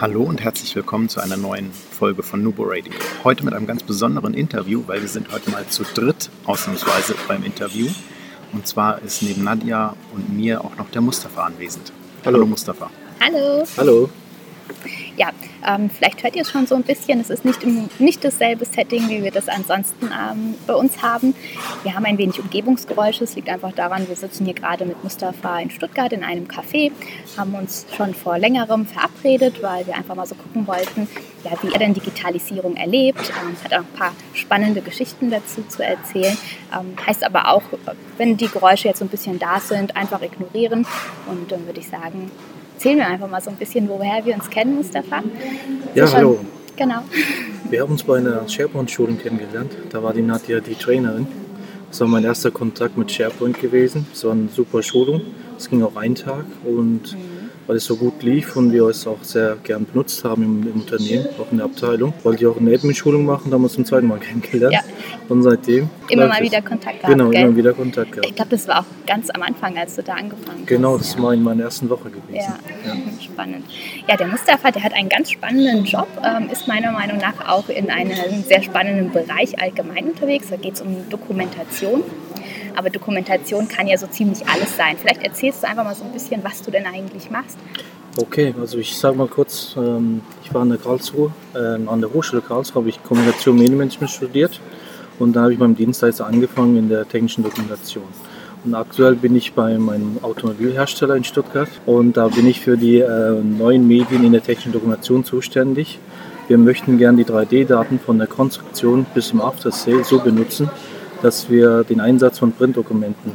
Hallo und herzlich willkommen zu einer neuen Folge von Nubo Radio. Heute mit einem ganz besonderen Interview, weil wir sind heute mal zu dritt ausnahmsweise beim Interview. Und zwar ist neben Nadja und mir auch noch der Mustafa anwesend. Hallo, Hallo Mustafa. Hallo. Hallo. Ja, ähm, vielleicht hört ihr es schon so ein bisschen. Es ist nicht, im, nicht dasselbe Setting, wie wir das ansonsten ähm, bei uns haben. Wir haben ein wenig Umgebungsgeräusche. Es liegt einfach daran, wir sitzen hier gerade mit Mustafa in Stuttgart in einem Café, haben uns schon vor längerem verabredet, weil wir einfach mal so gucken wollten, ja, wie er denn Digitalisierung erlebt. Ähm, hat auch ein paar spannende Geschichten dazu zu erzählen. Ähm, heißt aber auch, wenn die Geräusche jetzt so ein bisschen da sind, einfach ignorieren. Und dann würde ich sagen, erzähl mir einfach mal so ein bisschen, woher wir uns kennen, Mustafa. Ja, schon, hallo. Genau. Wir haben uns bei einer SharePoint-Schulung kennengelernt. Da war die Nadja die Trainerin. Das war mein erster Kontakt mit SharePoint gewesen. Es war eine super Schulung. Es ging auch einen Tag und mhm weil es so gut lief und wir es auch sehr gern benutzt haben im, im Unternehmen, auch in der Abteilung. Wollte ich auch eine Admin-Schulung machen, da haben wir uns zum zweiten Mal kennengelernt. Ja. Und seitdem. Immer mal wieder Kontakt gehabt. Genau, gell? immer wieder Kontakt gehabt. Ich glaube, das war auch ganz am Anfang, als du da angefangen hast. Genau, das ja. war in meiner ersten Woche gewesen. Ja. ja. spannend. Ja, der Mustafa, der hat einen ganz spannenden Job, ähm, ist meiner Meinung nach auch in einem sehr spannenden Bereich allgemein unterwegs. Da geht es um Dokumentation. Aber Dokumentation kann ja so ziemlich alles sein. Vielleicht erzählst du einfach mal so ein bisschen, was du denn eigentlich machst. Okay, also ich sage mal kurz, ähm, ich war in der Karlsruhe, ähm, an der Hochschule Karlsruhe habe ich Kommunikation und Medienmanagement studiert und da habe ich beim Dienstleister angefangen in der technischen Dokumentation. Und aktuell bin ich bei meinem Automobilhersteller in Stuttgart und da bin ich für die äh, neuen Medien in der technischen Dokumentation zuständig. Wir möchten gerne die 3D-Daten von der Konstruktion bis zum After Sale so benutzen, dass wir den Einsatz von Printdokumenten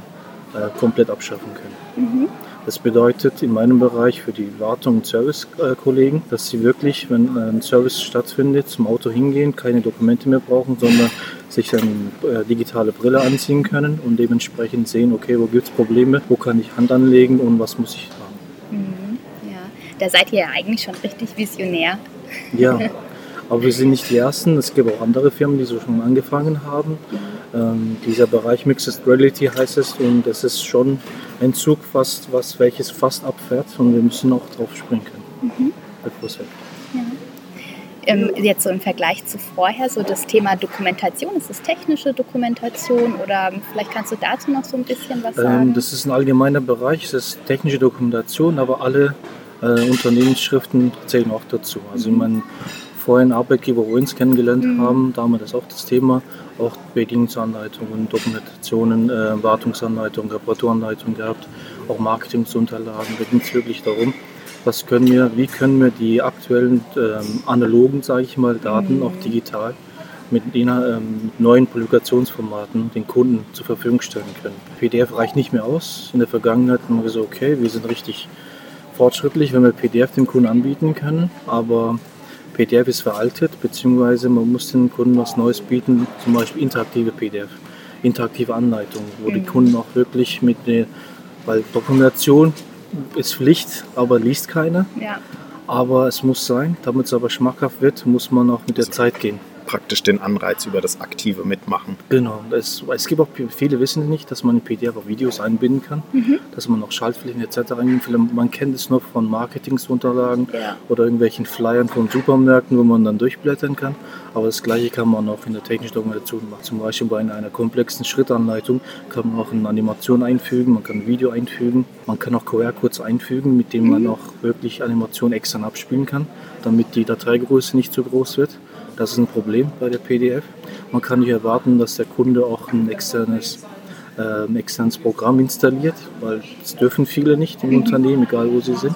äh, komplett abschaffen können. Mhm. Das bedeutet in meinem Bereich für die Wartung und Servicekollegen, dass sie wirklich, wenn ein Service stattfindet, zum Auto hingehen, keine Dokumente mehr brauchen, sondern sich eine äh, digitale Brille anziehen können und dementsprechend sehen, okay, wo gibt es Probleme, wo kann ich Hand anlegen und was muss ich machen. Mhm, ja, da seid ihr ja eigentlich schon richtig visionär. Ja, aber wir sind nicht die Ersten. Es gibt auch andere Firmen, die so schon angefangen haben. Ähm, dieser Bereich Mixed Reality heißt es und es ist schon ein Zug, fast, was, welches fast abfährt und wir müssen auch drauf springen können. Mhm. Ja. Ähm, jetzt so im Vergleich zu vorher, so das Thema Dokumentation, ist das technische Dokumentation oder vielleicht kannst du dazu noch so ein bisschen was ähm, sagen? Ähm, das ist ein allgemeiner Bereich, es ist technische Dokumentation, aber alle äh, Unternehmensschriften zählen auch dazu. Also mhm. man vorhin Arbeitgeber, wo wir uns kennengelernt mhm. haben, da haben wir das auch das Thema, auch Bedienungsanleitungen, Dokumentationen, äh, Wartungsanleitungen, Reparaturanleitungen gehabt, auch Marketingsunterlagen. Da ging es wirklich darum, was können wir, wie können wir die aktuellen ähm, analogen, sage ich mal, Daten mhm. auch digital mit, ähm, neuen Publikationsformaten den Kunden zur Verfügung stellen können. PDF reicht nicht mehr aus. In der Vergangenheit haben wir gesagt, okay, wir sind richtig fortschrittlich, wenn wir PDF dem Kunden anbieten können, aber PDF ist veraltet, beziehungsweise man muss den Kunden was Neues bieten, zum Beispiel interaktive PDF, interaktive Anleitungen, wo mhm. die Kunden auch wirklich mit der, weil Dokumentation ist Pflicht, aber liest keiner. Ja. Aber es muss sein, damit es aber schmackhaft wird, muss man auch mit der Zeit gehen praktisch den Anreiz über das aktive Mitmachen. Genau. Es, es gibt auch viele wissen nicht, dass man in PDF auch Videos einbinden kann, mhm. dass man auch Schaltflächen etc. einbinden Man kennt es noch von Marketingsunterlagen ja. oder irgendwelchen Flyern von Supermärkten, wo man dann durchblättern kann. Aber das gleiche kann man auch in der technischen Dokumentation machen. Zum Beispiel bei einer, komplexen Schrittanleitung kann man auch eine Animation einfügen, man kann ein Video einfügen, man kann auch QR-Codes einfügen, mit denen man mhm. auch wirklich Animationen extern abspielen kann, damit die Dateigröße nicht zu groß wird. Das ist ein Problem bei der PDF. Man kann nicht erwarten, dass der Kunde auch ein externes, äh, ein externes Programm installiert, weil das dürfen viele nicht im Unternehmen, egal wo sie sind.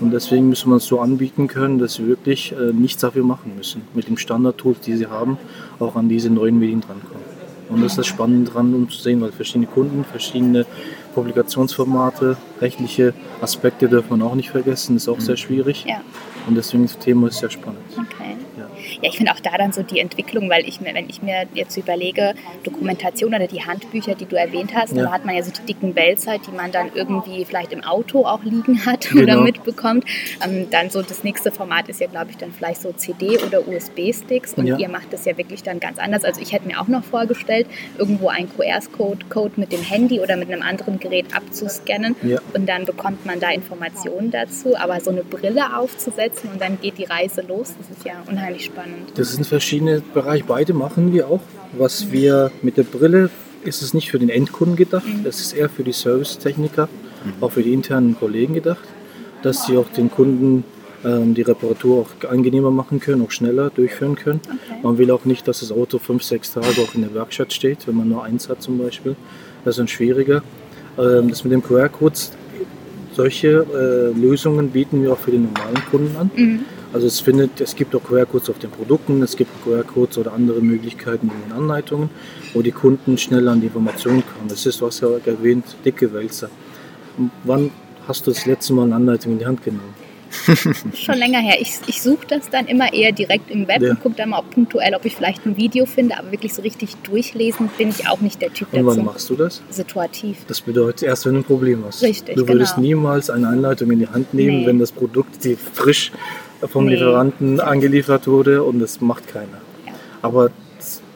Und deswegen müssen wir es so anbieten können, dass sie wirklich äh, nichts dafür machen müssen. Mit dem Standard-Tools, die sie haben, auch an diese neuen Medien drankommen. Und das ist das Spannende dran, um zu sehen, weil verschiedene Kunden verschiedene Publikationsformate, rechtliche Aspekte dürfen man auch nicht vergessen, ist auch sehr schwierig. Ja. Und deswegen das Thema ist sehr spannend. Okay. Ja. Ja, ich finde auch da dann so die Entwicklung, weil ich mir, wenn ich mir jetzt überlege, Dokumentation oder die Handbücher, die du erwähnt hast, Ja. da hat man ja so die dicken Wälzer, die man dann irgendwie vielleicht im Auto auch liegen hat oder Genau. mitbekommt. Ähm, dann so das nächste Format ist ja, glaube ich, dann vielleicht so CD oder USB-Sticks und Ja. ihr macht das ja wirklich dann ganz anders. Also ich hätte mir auch noch vorgestellt, irgendwo einen QR-Code Code mit dem Handy oder mit einem anderen Gerät abzuscannen Ja. und dann bekommt man da Informationen dazu. Aber so eine Brille aufzusetzen und dann geht die Reise los, das ist ja unheimlich spannend. Das sind verschiedene Bereiche, beide machen wir auch. Was wir mit der Brille, ist es nicht für den Endkunden gedacht, es ist eher für die Servicetechniker, auch für die internen Kollegen gedacht, dass sie auch den Kunden ähm, die Reparatur auch angenehmer machen können, auch schneller durchführen können. Okay. Man will auch nicht, dass das Auto fünf, sechs Tage auch in der Werkstatt steht, wenn man nur eins hat zum Beispiel. Das ist dann schwieriger. Ähm, das mit dem QR-Codes, solche äh, Lösungen bieten wir auch für den normalen Kunden an. Mhm. Also es, findet, es gibt auch QR-Codes auf den Produkten, es gibt QR-Codes oder andere Möglichkeiten in den Anleitungen, wo die Kunden schneller an die Informationen kommen. Das ist, du hast ja erwähnt, dicke Wälzer. Und Wann hast du das letzte Mal eine Anleitung in die Hand genommen? Schon länger her. Ich, ich suche das dann immer eher direkt im Web Ja. und gucke dann mal ob punktuell, ob ich vielleicht ein Video finde, aber wirklich so richtig durchlesen bin ich auch nicht der Typ Und wann dazu. machst du das? Situativ. Das bedeutet erst, wenn du ein Problem hast. Richtig, Du würdest genau. niemals eine Anleitung in die Hand nehmen, Nee. wenn das Produkt die frisch vom Nee. Lieferanten angeliefert wurde und das macht keiner. Ja. Aber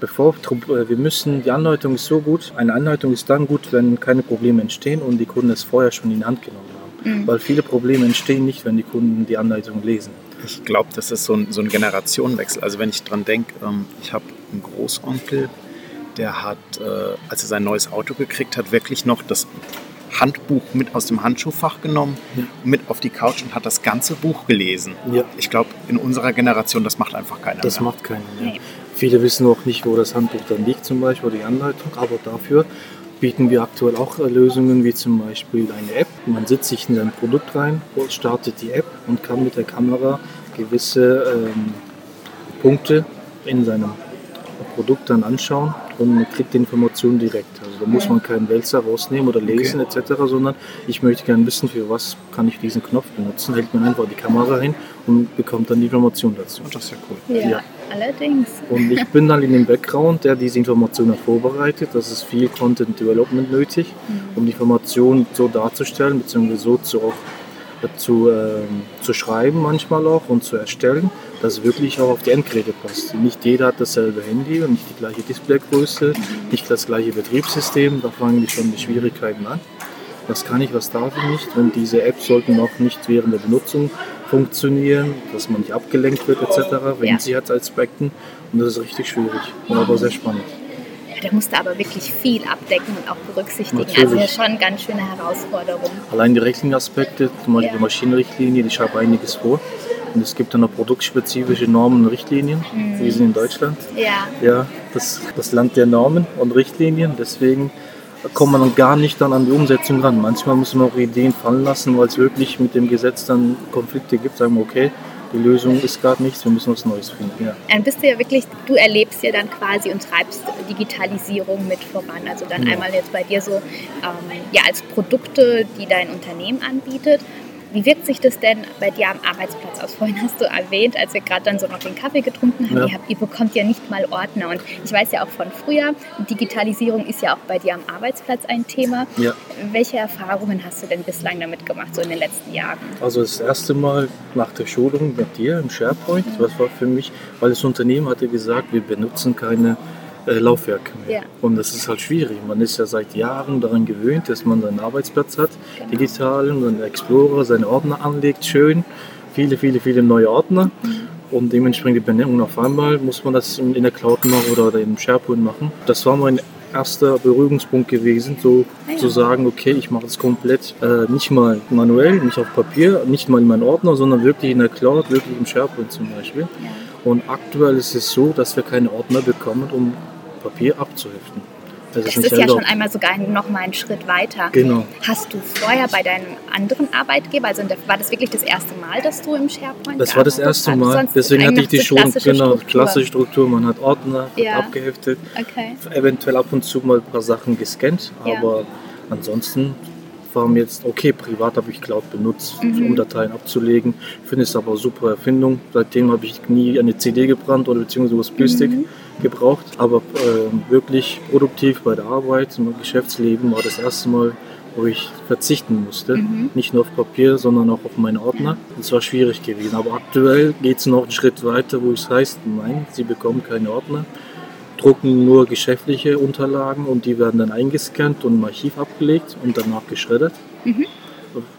bevor äh, wir müssen, die Anleitung ist so gut. Eine Anleitung ist dann gut, wenn keine Probleme entstehen und die Kunden es vorher schon in die Hand genommen haben. Mhm. Weil viele Probleme entstehen nicht, wenn die Kunden die Anleitung lesen. Ich glaube, das ist so ein, so ein Generationenwechsel. Also wenn ich dran denke, ähm, ich habe einen Großonkel, der hat, äh, als er sein neues Auto gekriegt hat, wirklich noch das Handbuch mit aus dem Handschuhfach genommen, Ja. mit auf die Couch und hat das ganze Buch gelesen. Ja. Ich glaube, in unserer Generation, das macht einfach keiner Das mehr. macht keiner mehr. Nee. Viele wissen auch nicht, wo das Handbuch dann liegt, zum Beispiel, oder die Anleitung, aber dafür bieten wir aktuell auch äh, Lösungen wie zum Beispiel eine App. Man setzt sich in sein Produkt rein, startet die App und kann mit der Kamera gewisse ähm, Punkte in seinem Produkt dann anschauen und man kriegt die Informationen direkt. Also da muss man keinen Wälzer rausnehmen oder lesen etc., sondern ich möchte gerne wissen, für was kann ich diesen Knopf benutzen. Hält man einfach die Kamera hin und bekommt dann die Information dazu. Das ist ja cool. Ja, Ja. allerdings. Und ich bin dann in dem Background, der diese Informationen vorbereitet. Das ist viel Content Development nötig, um die Informationen so darzustellen, beziehungsweise so zu, auch, äh, zu, ähm, zu schreiben manchmal auch und zu erstellen, dass es wirklich auch auf die Endgeräte passt. Nicht jeder hat dasselbe Handy und nicht die gleiche Displaygröße, nicht das gleiche Betriebssystem. Da fangen die schon die Schwierigkeiten an. Was kann ich, was darf ich nicht? Und diese Apps sollten auch nicht während der Benutzung funktionieren, dass man nicht abgelenkt wird etc. wegen Ja. Sicherheitsaspekten. Und das ist richtig schwierig, und aber sehr spannend. Ja, da musst du aber wirklich viel abdecken und auch berücksichtigen. Natürlich. Also ja schon eine ganz schöne Herausforderung. Allein die rechtlichen Aspekte, zum Beispiel Ja. die Maschinenrichtlinie, die schreibt einiges vor. Und es gibt dann noch produktspezifische Normen und Richtlinien. Mhm. Wir sind in Deutschland. Ja, Ja, das, das Land der Normen und Richtlinien. Deswegen kommt man dann gar nicht dann an die Umsetzung ran. Manchmal muss man auch Ideen fallen lassen, weil es wirklich mit dem Gesetz dann Konflikte gibt. Sagen wir, okay, die Lösung ist gerade nichts, wir müssen was Neues finden. Ja. dann bist du ja wirklich, du erlebst ja dann quasi und treibst Digitalisierung mit voran. Also dann Ja. einmal jetzt bei dir so, ähm, ja, als Produkte, die dein Unternehmen anbietet. Wie wirkt sich das denn bei dir am Arbeitsplatz aus? Vorhin hast du erwähnt, als wir gerade dann so noch den Kaffee getrunken haben, Ja. ihr, habt, ihr bekommt ja nicht mal Ordner. Und ich weiß ja auch von früher, Digitalisierung ist ja auch bei dir am Arbeitsplatz ein Thema. Ja. Welche Erfahrungen hast du denn bislang damit gemacht, so in den letzten Jahren? Also das erste Mal nach der Schulung mit dir im SharePoint, das war für mich, weil das Unternehmen hatte gesagt, wir benutzen keine äh, Laufwerke mehr. Ja. Und das ist halt schwierig. Man ist ja seit Jahren daran gewöhnt, dass man seinen Arbeitsplatz hat, Genau. digital, seinen Explorer, seine Ordner anlegt, schön, viele, viele, viele neue Ordner. Und dementsprechend die Benennung auf einmal muss man das in der Cloud machen oder, oder im SharePoint machen. Das war mein erster Berührungspunkt gewesen, so Ah ja. zu sagen, okay, ich mache es komplett äh, nicht mal manuell, nicht auf Papier, nicht mal in meinen Ordner, sondern wirklich in der Cloud, wirklich im SharePoint zum Beispiel. Ja. Und aktuell ist es so, dass wir keine Ordner bekommen, um Papier abzuheften. Das Das ist ja erlaubt. schon einmal sogar noch mal einen Schritt weiter. Genau. Hast du vorher bei deinem anderen Arbeitgeber, also der, war das wirklich das erste Mal, dass du im SharePoint Das war das erste? Mal, deswegen hatte ich die schon, klassische genau, Struktur. klassische Struktur. Man hat Ordner Ja. abgeheftet, Okay. eventuell ab und zu mal ein paar Sachen gescannt, Ja. aber Ansonsten mir jetzt, okay, privat habe ich Cloud benutzt, mhm. um Dateien abzulegen. Ich finde es aber eine super Erfindung. Seitdem habe ich nie eine CD gebrannt oder beziehungsweise USB-Stick mhm. gebraucht. Aber äh, wirklich produktiv bei der Arbeit, im Geschäftsleben war das erste Mal, wo ich verzichten musste. Mhm. Nicht nur auf Papier, sondern auch auf meine Ordner. Das war schwierig gewesen. Aber aktuell geht es noch einen Schritt weiter, wo es heißt, nein, Sie bekommen keine Ordner drucken nur geschäftliche Unterlagen und die werden dann eingescannt und im Archiv abgelegt und danach geschreddert. Mhm.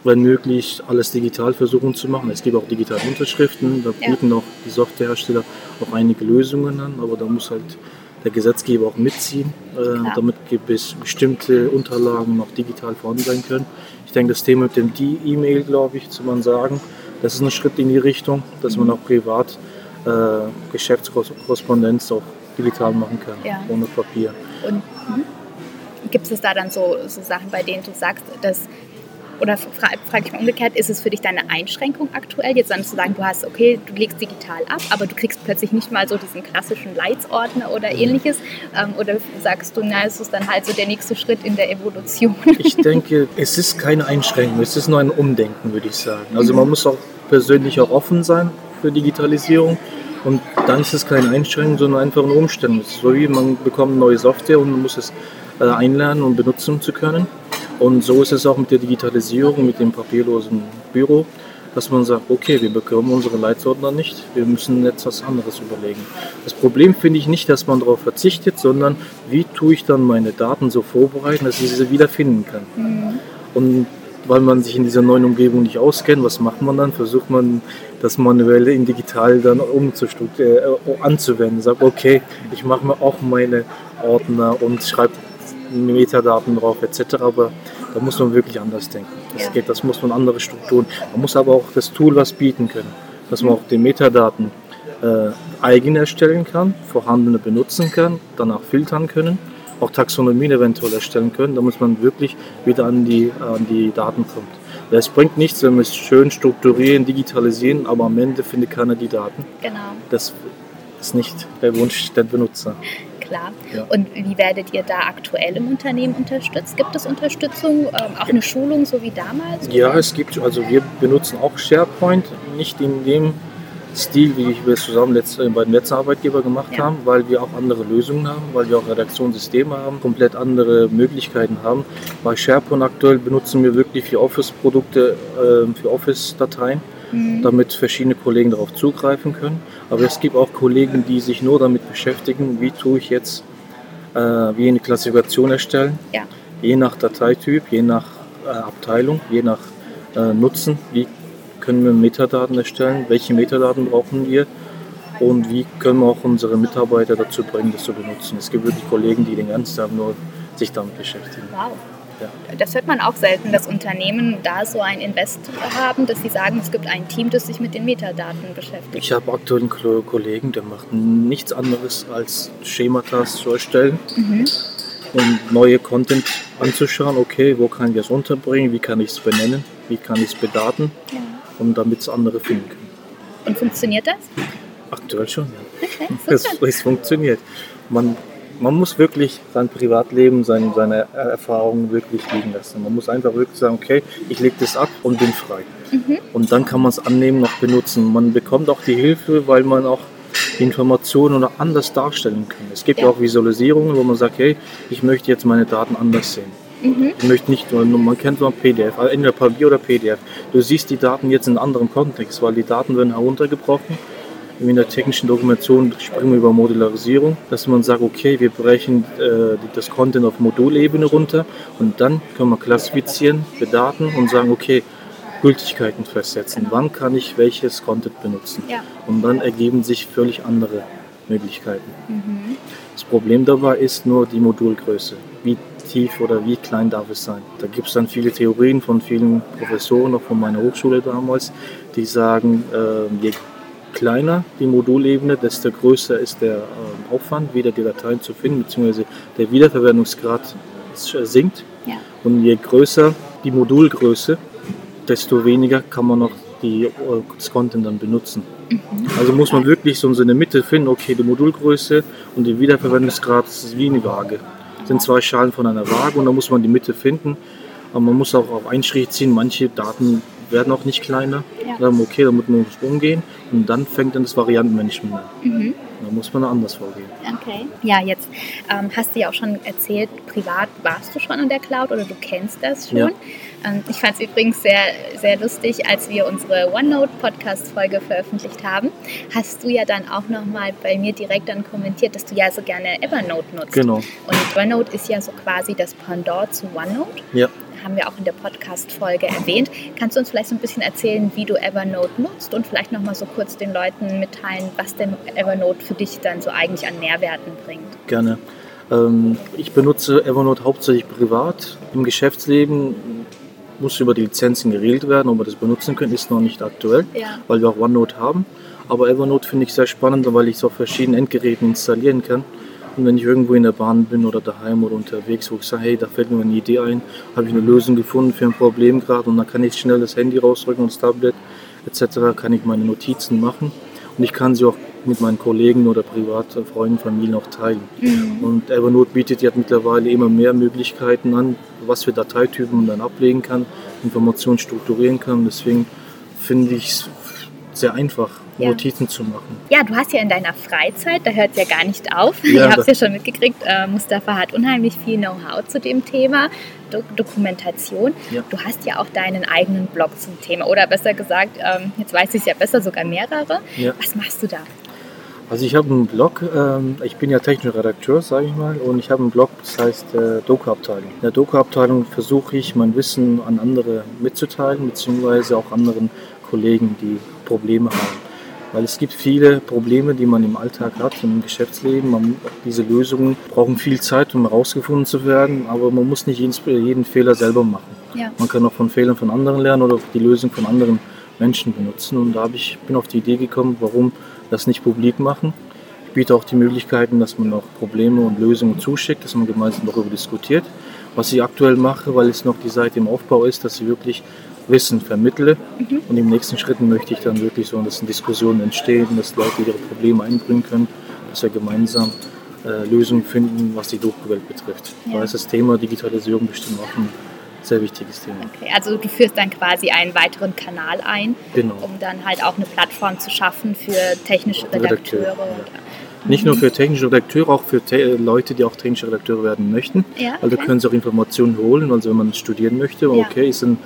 Wenn möglich, alles digital versuchen zu machen. Es gibt auch digitale Unterschriften, da ja. bieten auch die Softwarehersteller auch einige Lösungen an, aber da muss halt der Gesetzgeber auch mitziehen, äh, damit bestimmte Unterlagen noch digital vorhanden sein können. Ich denke, das Thema mit dem D-E-Mail, glaube ich, zu man sagen, das ist ein Schritt in die Richtung, dass man mhm. auch privat äh, Geschäftskorrespondenz auch digital machen kann, ja. ohne Papier. Und mhm. gibt es da dann so, so Sachen, bei denen du sagst, dass oder frage frag ich mal umgekehrt, ist es für dich deine Einschränkung aktuell, jetzt dann zu sagen, du hast, okay, du legst digital ab, aber du kriegst plötzlich nicht mal so diesen klassischen Leitsordner oder mhm. ähnliches? Ähm, oder sagst du, na, es ist dann halt so der nächste Schritt in der Evolution? Ich denke, es ist keine Einschränkung, es ist nur ein Umdenken, würde ich sagen. Also mhm. man muss auch persönlich auch offen sein für Digitalisierung und dann ist es keine Einschränkung, sondern einfach eine Umstellung. So wie man bekommt neue Software und man muss es äh, einlernen und benutzen zu können. Und so ist es auch mit der Digitalisierung, mit dem papierlosen Büro, dass man sagt, okay, wir bekommen unsere Leitsordner nicht, wir müssen jetzt was anderes überlegen. Das Problem finde ich nicht, dass man darauf verzichtet, sondern wie tue ich dann meine Daten so vorbereiten, dass ich sie wiederfinden kann. Mhm. Und weil man sich in dieser neuen Umgebung nicht auskennt, was macht man dann? Versucht man das manuelle in digital dann äh, anzuwenden. Sagt, okay, ich mache mir auch meine Ordner und schreibe Metadaten drauf etc. Aber da muss man wirklich anders denken. Das ja. geht, das muss man andere Strukturen. Man muss aber auch das Tool was bieten können, dass man auch die Metadaten äh, eigen erstellen kann, vorhandene benutzen kann, danach filtern können auch Taxonomien eventuell erstellen können, damit man wirklich wieder an die, an die Daten kommt. Es bringt nichts, wenn wir es schön strukturieren, digitalisieren, aber am Ende findet keiner die Daten. Genau. Das ist nicht der Wunsch der Benutzer. Klar. Ja. Und wie werdet ihr da aktuell im Unternehmen unterstützt? Gibt es Unterstützung, ähm, auch eine Schulung, so wie damals? Ja, es gibt, also wir benutzen auch SharePoint, nicht in dem Stil, wie wir es zusammen letzt, bei den letzten Arbeitgeber gemacht ja. haben, weil wir auch andere Lösungen haben, weil wir auch Redaktionssysteme haben, komplett andere Möglichkeiten haben. Bei SharePoint aktuell benutzen wir wirklich für Office-Produkte, äh, für Office-Dateien, mhm. damit verschiedene Kollegen darauf zugreifen können. Aber es gibt auch Kollegen, die sich nur damit beschäftigen, wie tue ich jetzt, äh, wie eine Klassifikation erstellen, ja. je nach Dateityp, je nach äh, Abteilung, je nach äh, Nutzen, wie können wir Metadaten erstellen, welche Metadaten brauchen wir und wie können wir auch unsere Mitarbeiter dazu bringen, das zu benutzen. Es gibt wirklich Kollegen, die den ganzen Tag nur sich damit beschäftigen. Wow. Ja. Das hört man auch selten, dass Unternehmen da so ein Invest haben, dass sie sagen, es gibt ein Team, das sich mit den Metadaten beschäftigt. Ich habe aktuell einen Kollegen, der macht nichts anderes als Schemata zu erstellen. Mhm. Und neue Content anzuschauen, okay, wo kann ich das unterbringen, wie kann ich es benennen, wie kann ich es bedaten. Ja und damit es andere finden können. Und funktioniert das? Aktuell schon, ja. Okay, es, es funktioniert. Man, man muss wirklich sein Privatleben, seine, seine Erfahrungen wirklich liegen lassen. Man muss einfach wirklich sagen, okay, ich lege das ab und bin frei. Mhm. Und dann kann man es annehmen, noch benutzen. Man bekommt auch die Hilfe, weil man auch Informationen oder anders darstellen kann. Es gibt ja. auch Visualisierungen, wo man sagt, hey, ich möchte jetzt meine Daten anders sehen. Mhm. Ich möchte nicht nur, man kennt nur PDF, also entweder Papier oder PDF. Du siehst die Daten jetzt in einem anderen Kontext, weil die Daten werden heruntergebrochen. In der technischen Dokumentation springen wir über Modularisierung, dass man sagt, okay, wir brechen äh, das Content auf Modulebene runter und dann können wir klassifizieren, bedaten und sagen, okay, Gültigkeiten festsetzen. Genau. Wann kann ich welches Content benutzen? Ja. Und dann ergeben sich völlig andere Möglichkeiten. Mhm. Das Problem dabei ist nur die Modulgröße. Wie tief oder wie klein darf es sein? Da gibt es dann viele Theorien von vielen Professoren, auch von meiner Hochschule damals, die sagen, äh, je kleiner die Modulebene, desto größer ist der äh, Aufwand, wieder die Dateien zu finden, beziehungsweise der Wiederverwendungsgrad sinkt. Ja. Und je größer die Modulgröße, desto weniger kann man noch die, äh, das Content dann benutzen. Mhm. Also muss man wirklich so eine Mitte finden, okay, die Modulgröße und der Wiederverwendungsgrad ist wie eine Waage. Sind zwei Schalen von einer Waage und da muss man die Mitte finden. Aber man muss auch auf einen Strich ziehen. Manche Daten werden auch nicht kleiner. Ja. Sagen okay, damit muss man umgehen. Und dann fängt dann das Variantenmanagement an. Mhm. Da muss man anders vorgehen. Okay. Ja, jetzt ähm, hast du ja auch schon erzählt, privat warst du schon in der Cloud oder du kennst das schon. Ja. Ähm, ich fand es übrigens sehr, sehr lustig, als wir unsere OneNote-Podcast-Folge veröffentlicht haben, hast du ja dann auch nochmal bei mir direkt dann kommentiert, dass du ja so gerne Evernote nutzt. Genau. Und Evernote ist ja so quasi das Pendant zu OneNote. Ja. Haben wir auch in der Podcast-Folge erwähnt. Kannst du uns vielleicht so ein bisschen erzählen, wie du Evernote nutzt und vielleicht nochmal so kurz den Leuten mitteilen, was denn Evernote für dich dann so eigentlich an Mehrwerten bringt? Gerne. Ähm, ich benutze Evernote hauptsächlich privat. Im Geschäftsleben muss über die Lizenzen geregelt werden, ob wir das benutzen können, ist noch nicht aktuell, Ja. weil wir auch OneNote haben. Aber Evernote finde ich sehr spannend, weil ich es auf verschiedenen Endgeräten installieren kann. Und wenn ich irgendwo in der Bahn bin oder daheim oder unterwegs, wo ich sage, hey, da fällt mir eine Idee ein, habe ich eine Lösung gefunden für ein Problem gerade und dann kann ich schnell das Handy rausrücken und das Tablet etc. kann ich meine Notizen machen und ich kann sie auch mit meinen Kollegen oder privat Freunden, Familien auch teilen. Und Evernote bietet ja mittlerweile immer mehr Möglichkeiten an, was für Dateitypen man dann ablegen kann, Informationen strukturieren kann. Deswegen finde ich es sehr einfach, Ja. Notizen zu machen. Ja, du hast ja in deiner Freizeit, da hört es ja gar nicht auf. Ja, Ihr habt es ja schon mitgekriegt, äh, Mustafa hat unheimlich viel Know-how zu dem Thema, Do Dokumentation. Ja. Du hast ja auch deinen eigenen Blog zum Thema oder besser gesagt, ähm, jetzt weiß ich es ja besser, sogar mehrere. Was machst du da? Also ich habe einen Blog, ähm, ich bin ja technischer Redakteur, sage ich mal, und ich habe einen Blog, das heißt äh, Doku-Abteilung. In der Doku-Abteilung versuche ich mein Wissen an andere mitzuteilen, beziehungsweise auch anderen Kollegen, die Probleme haben. Weil es gibt viele Probleme, die man im Alltag hat, im Geschäftsleben. Man, diese Lösungen brauchen viel Zeit, um herausgefunden zu werden, aber man muss nicht jeden, jeden Fehler selber machen. Ja. Man kann auch von Fehlern von anderen lernen oder die Lösung von anderen Menschen benutzen. Und da ich, bin auf die Idee gekommen, warum das nicht publik machen. Ich biete auch die Möglichkeiten, dass man auch Probleme und Lösungen zuschickt, dass man gemeinsam darüber diskutiert. Was ich aktuell mache, weil es noch die Seite im Aufbau ist, dass ich wirklich Wissen vermittle. Und im nächsten Schritt möchte ich dann wirklich so, dass Diskussionen entstehen, dass Leute ihre Probleme einbringen können, dass wir gemeinsam äh, Lösungen finden, was die Doku-Welt betrifft. Ja. Da ist das Thema Digitalisierung bestimmt auch ein sehr wichtiges Thema. Okay, also du führst dann quasi einen weiteren Kanal ein, Genau. um dann halt auch eine Plattform zu schaffen für technische Redakteure, Redakteure. ja. Nicht nur für technische Redakteure, auch für te Leute, die auch technische Redakteure werden möchten. Ja, Also okay. können sie auch Informationen holen, also wenn man studieren möchte. Ja. Okay, ist ein,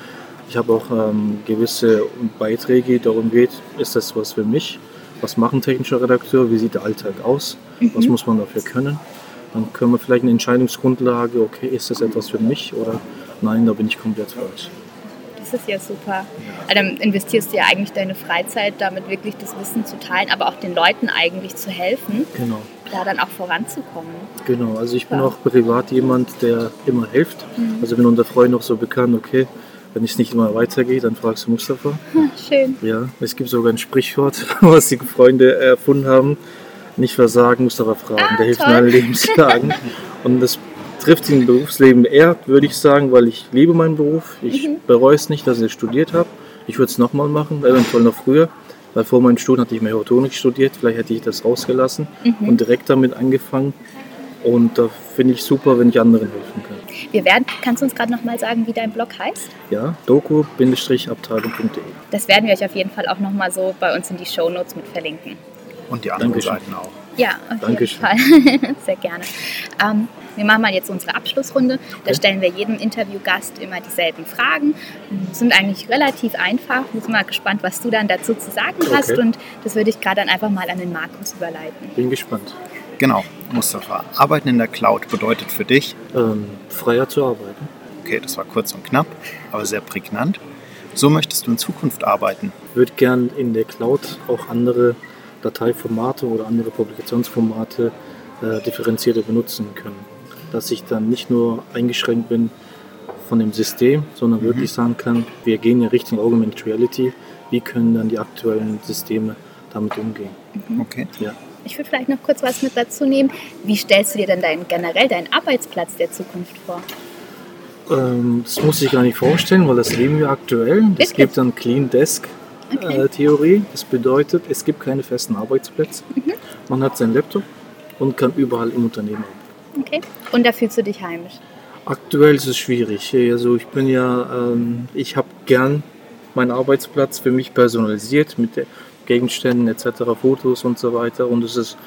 ich habe auch ähm, gewisse Beiträge, die darum geht, ist das was für mich? Was macht ein technischer Redakteur? Wie sieht der Alltag aus? Was Mhm. muss man dafür können? Dann können wir vielleicht eine Entscheidungsgrundlage, okay, ist das etwas für mich oder nein, da bin ich komplett falsch. Das ist ja super. Also dann investierst du ja eigentlich deine Freizeit, damit wirklich das Wissen zu teilen, aber auch den Leuten eigentlich zu helfen, Genau. da dann auch voranzukommen. Genau, also ich bin Ja. auch privat jemand, der immer hilft. Mhm. Also bin unter Freunden auch so bekannt, okay, wenn es nicht immer weitergeht, dann fragst du Mustafa. Schön. Ja, es gibt sogar ein Sprichwort, was die Freunde erfunden haben. Nicht versagen, Mustafa fragen. Ah, der hilft in allen Lebenslagen. Und das trifft im Berufsleben eher, würde ich sagen, weil ich liebe meinen Beruf. Ich Mhm. bereue es nicht, dass ich es studiert habe. Ich würde es nochmal machen, eventuell noch früher. Weil vor meinem Studium hatte ich Mechatronik studiert. Vielleicht hätte ich das rausgelassen Mhm. und direkt damit angefangen. Und da finde ich super, wenn ich anderen helfen kann. Wir werden, kannst du uns gerade nochmal sagen, wie dein Blog heißt? Ja, doku-abteilung.de. Das werden wir euch auf jeden Fall auch nochmal so bei uns in die Shownotes mit verlinken. Und die anderen Dankeschön. Seiten auch. Ja, auf Dankeschön. jeden Fall. Sehr gerne. Ähm, wir machen mal jetzt unsere Abschlussrunde. Da Okay. stellen wir jedem Interviewgast immer dieselben Fragen. Sind eigentlich relativ einfach. Ich bin mal gespannt, was du dann dazu zu sagen hast. Okay. Und das würde ich gerade dann einfach mal an den Markus überleiten. Bin gespannt. Genau, Mustafa. Arbeiten in der Cloud bedeutet für dich, Ähm, freier zu arbeiten. okay, das war kurz und knapp, aber sehr prägnant. So möchtest du in Zukunft arbeiten. Ich würde gern in der Cloud auch andere Dateiformate oder andere Publikationsformate äh, differenzierter benutzen können. Dass ich dann nicht nur eingeschränkt bin von dem System, sondern wirklich sagen kann, wir gehen ja Richtung Augmented Reality. Wie können dann die aktuellen Systeme damit umgehen? Okay. Ja. Ich würde vielleicht noch kurz was mit dazu nehmen. Wie stellst du dir denn dein, generell deinen Arbeitsplatz der Zukunft vor? Ähm, das muss ich gar nicht vorstellen, weil das leben wir aktuell. Es gibt dann Clean Desk Okay. äh, Theorie. Das bedeutet, es gibt keine festen Arbeitsplätze. Mhm. Man hat seinen Laptop und kann überall im Unternehmen Okay. Und da fühlst du dich heimisch? Aktuell ist es schwierig. Also ich bin ja, ähm, ich habe gern meinen Arbeitsplatz für mich personalisiert mit Gegenständen etc., Fotos und so weiter. Und es ist,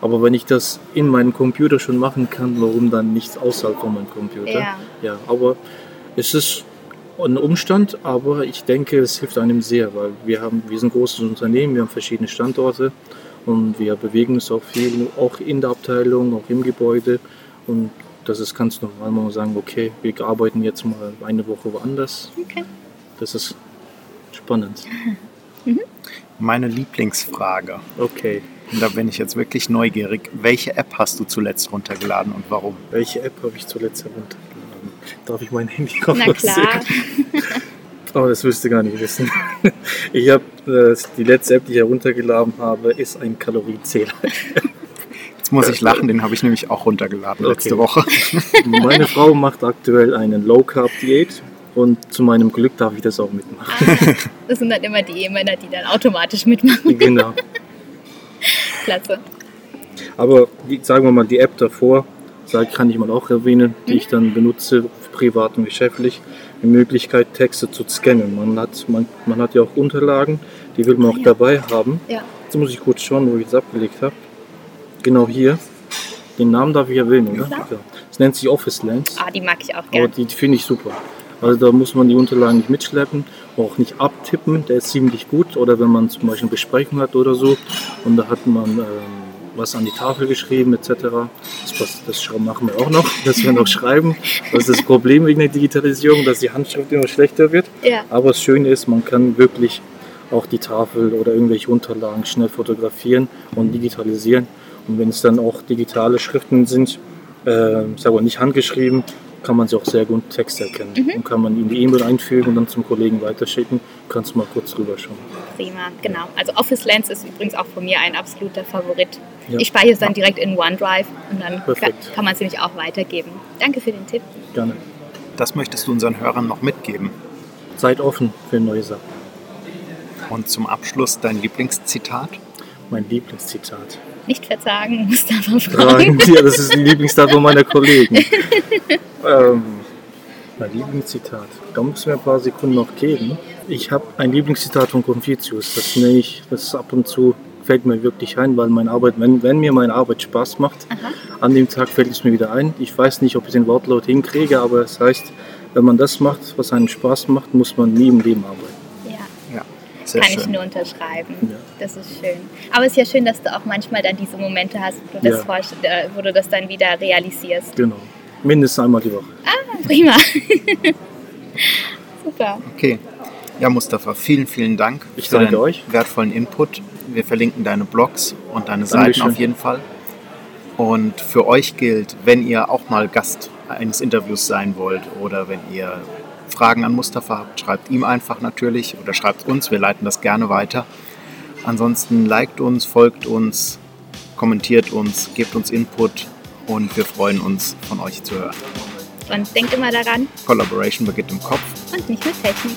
aber wenn ich das in meinem Computer schon machen kann, warum dann nichts außerhalb von meinem Computer? Ja. ja aber es ist ein Umstand, aber ich denke, es hilft einem sehr, weil wir haben, wir sind ein großes Unternehmen, wir haben verschiedene Standorte und wir bewegen uns auch viel, auch in der Abteilung, auch im Gebäude und das ist ganz normal, man muss sagen, okay, wir arbeiten jetzt mal eine Woche woanders. Okay. Das ist spannend. Meine Lieblingsfrage. Okay. Und da bin ich jetzt wirklich neugierig. Welche App hast du zuletzt runtergeladen und warum? Welche App habe ich zuletzt heruntergeladen? Darf ich mein Handy Na klar. Oh, das wirst du gar nicht wissen. Ich habe äh, die letzte App, die ich heruntergeladen habe, ist ein Kalorienzähler. Jetzt muss ich lachen, den habe ich nämlich auch runtergeladen letzte Okay. Woche. Meine Frau macht aktuell eine Low Carb Diät und zu meinem Glück darf ich das auch mitmachen. Ah, das sind dann immer die Ehemänner, die dann automatisch mitmachen. genau. Klasse. Aber die, sagen wir mal, die App davor, kann ich mal auch erwähnen, die ich dann benutze, privat und geschäftlich, die Möglichkeit, Texte zu scannen. Man hat, man, man hat ja auch Unterlagen, die will man auch ja. dabei haben. Ja. Jetzt muss ich kurz schauen, wo ich es abgelegt habe. Genau hier. Den Namen darf ich erwähnen, oder? Ja. Es nennt sich Office Lens. Ah, die mag ich auch Aber gern. die, die finde ich super. Also da muss man die Unterlagen nicht mitschleppen, auch nicht abtippen, der ist ziemlich gut. Oder wenn man zum Beispiel eine Besprechung hat oder so und da hat man ähm, was an die Tafel geschrieben etc. Das, das machen wir auch noch, dass wir noch schreiben. Das ist das Problem wegen der Digitalisierung, dass die Handschrift immer schlechter wird. Ja. Aber das Schöne ist, man kann wirklich auch die Tafel oder irgendwelche Unterlagen schnell fotografieren und digitalisieren. Und wenn es dann auch digitale Schriften sind, äh, sag mal nicht handgeschrieben, kann man sie auch sehr gut Text erkennen. Und kann man in die E-Mail einfügen und dann zum Kollegen weiterschicken. Kannst du mal kurz drüber schauen. Prima, genau. Also Office Lens ist übrigens auch von mir ein absoluter Favorit. Ja. Ich speichere es dann direkt in OneDrive und dann kann, Perfekt. kann man es nämlich auch weitergeben. Danke für den Tipp. Gerne. Das möchtest du unseren Hörern noch mitgeben. Seid offen für neue Sachen. Und zum Abschluss dein Lieblingszitat? Mein Lieblingszitat. Nicht verzagen, Mustafa Fragen. fragen. Ja, das ist ein Lieblingszitat von meiner Kollegen. ähm, mein Lieblingszitat. Da müssen wir ein paar Sekunden noch geben. Ich habe ein Lieblingszitat von Confucius. Das nenne ich, das ist ab und zu fällt mir wirklich ein, weil meine Arbeit, wenn, wenn mir meine Arbeit Spaß macht, an dem Tag fällt es mir wieder ein. Ich weiß nicht, ob ich den Wortlaut hinkriege, aber es heißt, wenn man das macht, was einem Spaß macht, muss man nie im Leben arbeiten. Ja, Ja, sehr kann ich schön. nur unterschreiben. Ja. Das ist schön. Aber es ist ja schön, dass du auch manchmal dann diese Momente hast, wo du, das, Ja. vorst- äh, wo du das dann wieder realisierst. Genau. Mindestens einmal die Woche. Prima. Super. Okay. Ja, Mustafa, vielen, vielen Dank Ich für danke deinen euch. wertvollen Input. Wir verlinken deine Blogs und deine Seiten Dankeschön. auf jeden Fall. Und für euch gilt, wenn ihr auch mal Gast eines Interviews sein wollt oder wenn ihr Fragen an Mustafa habt, schreibt ihm einfach natürlich oder schreibt uns, wir leiten das gerne weiter. Ansonsten liked uns, folgt uns, kommentiert uns, gebt uns Input und wir freuen uns, von euch zu hören. Und denkt immer daran Collaboration beginnt im Kopf. und nicht mit Technik.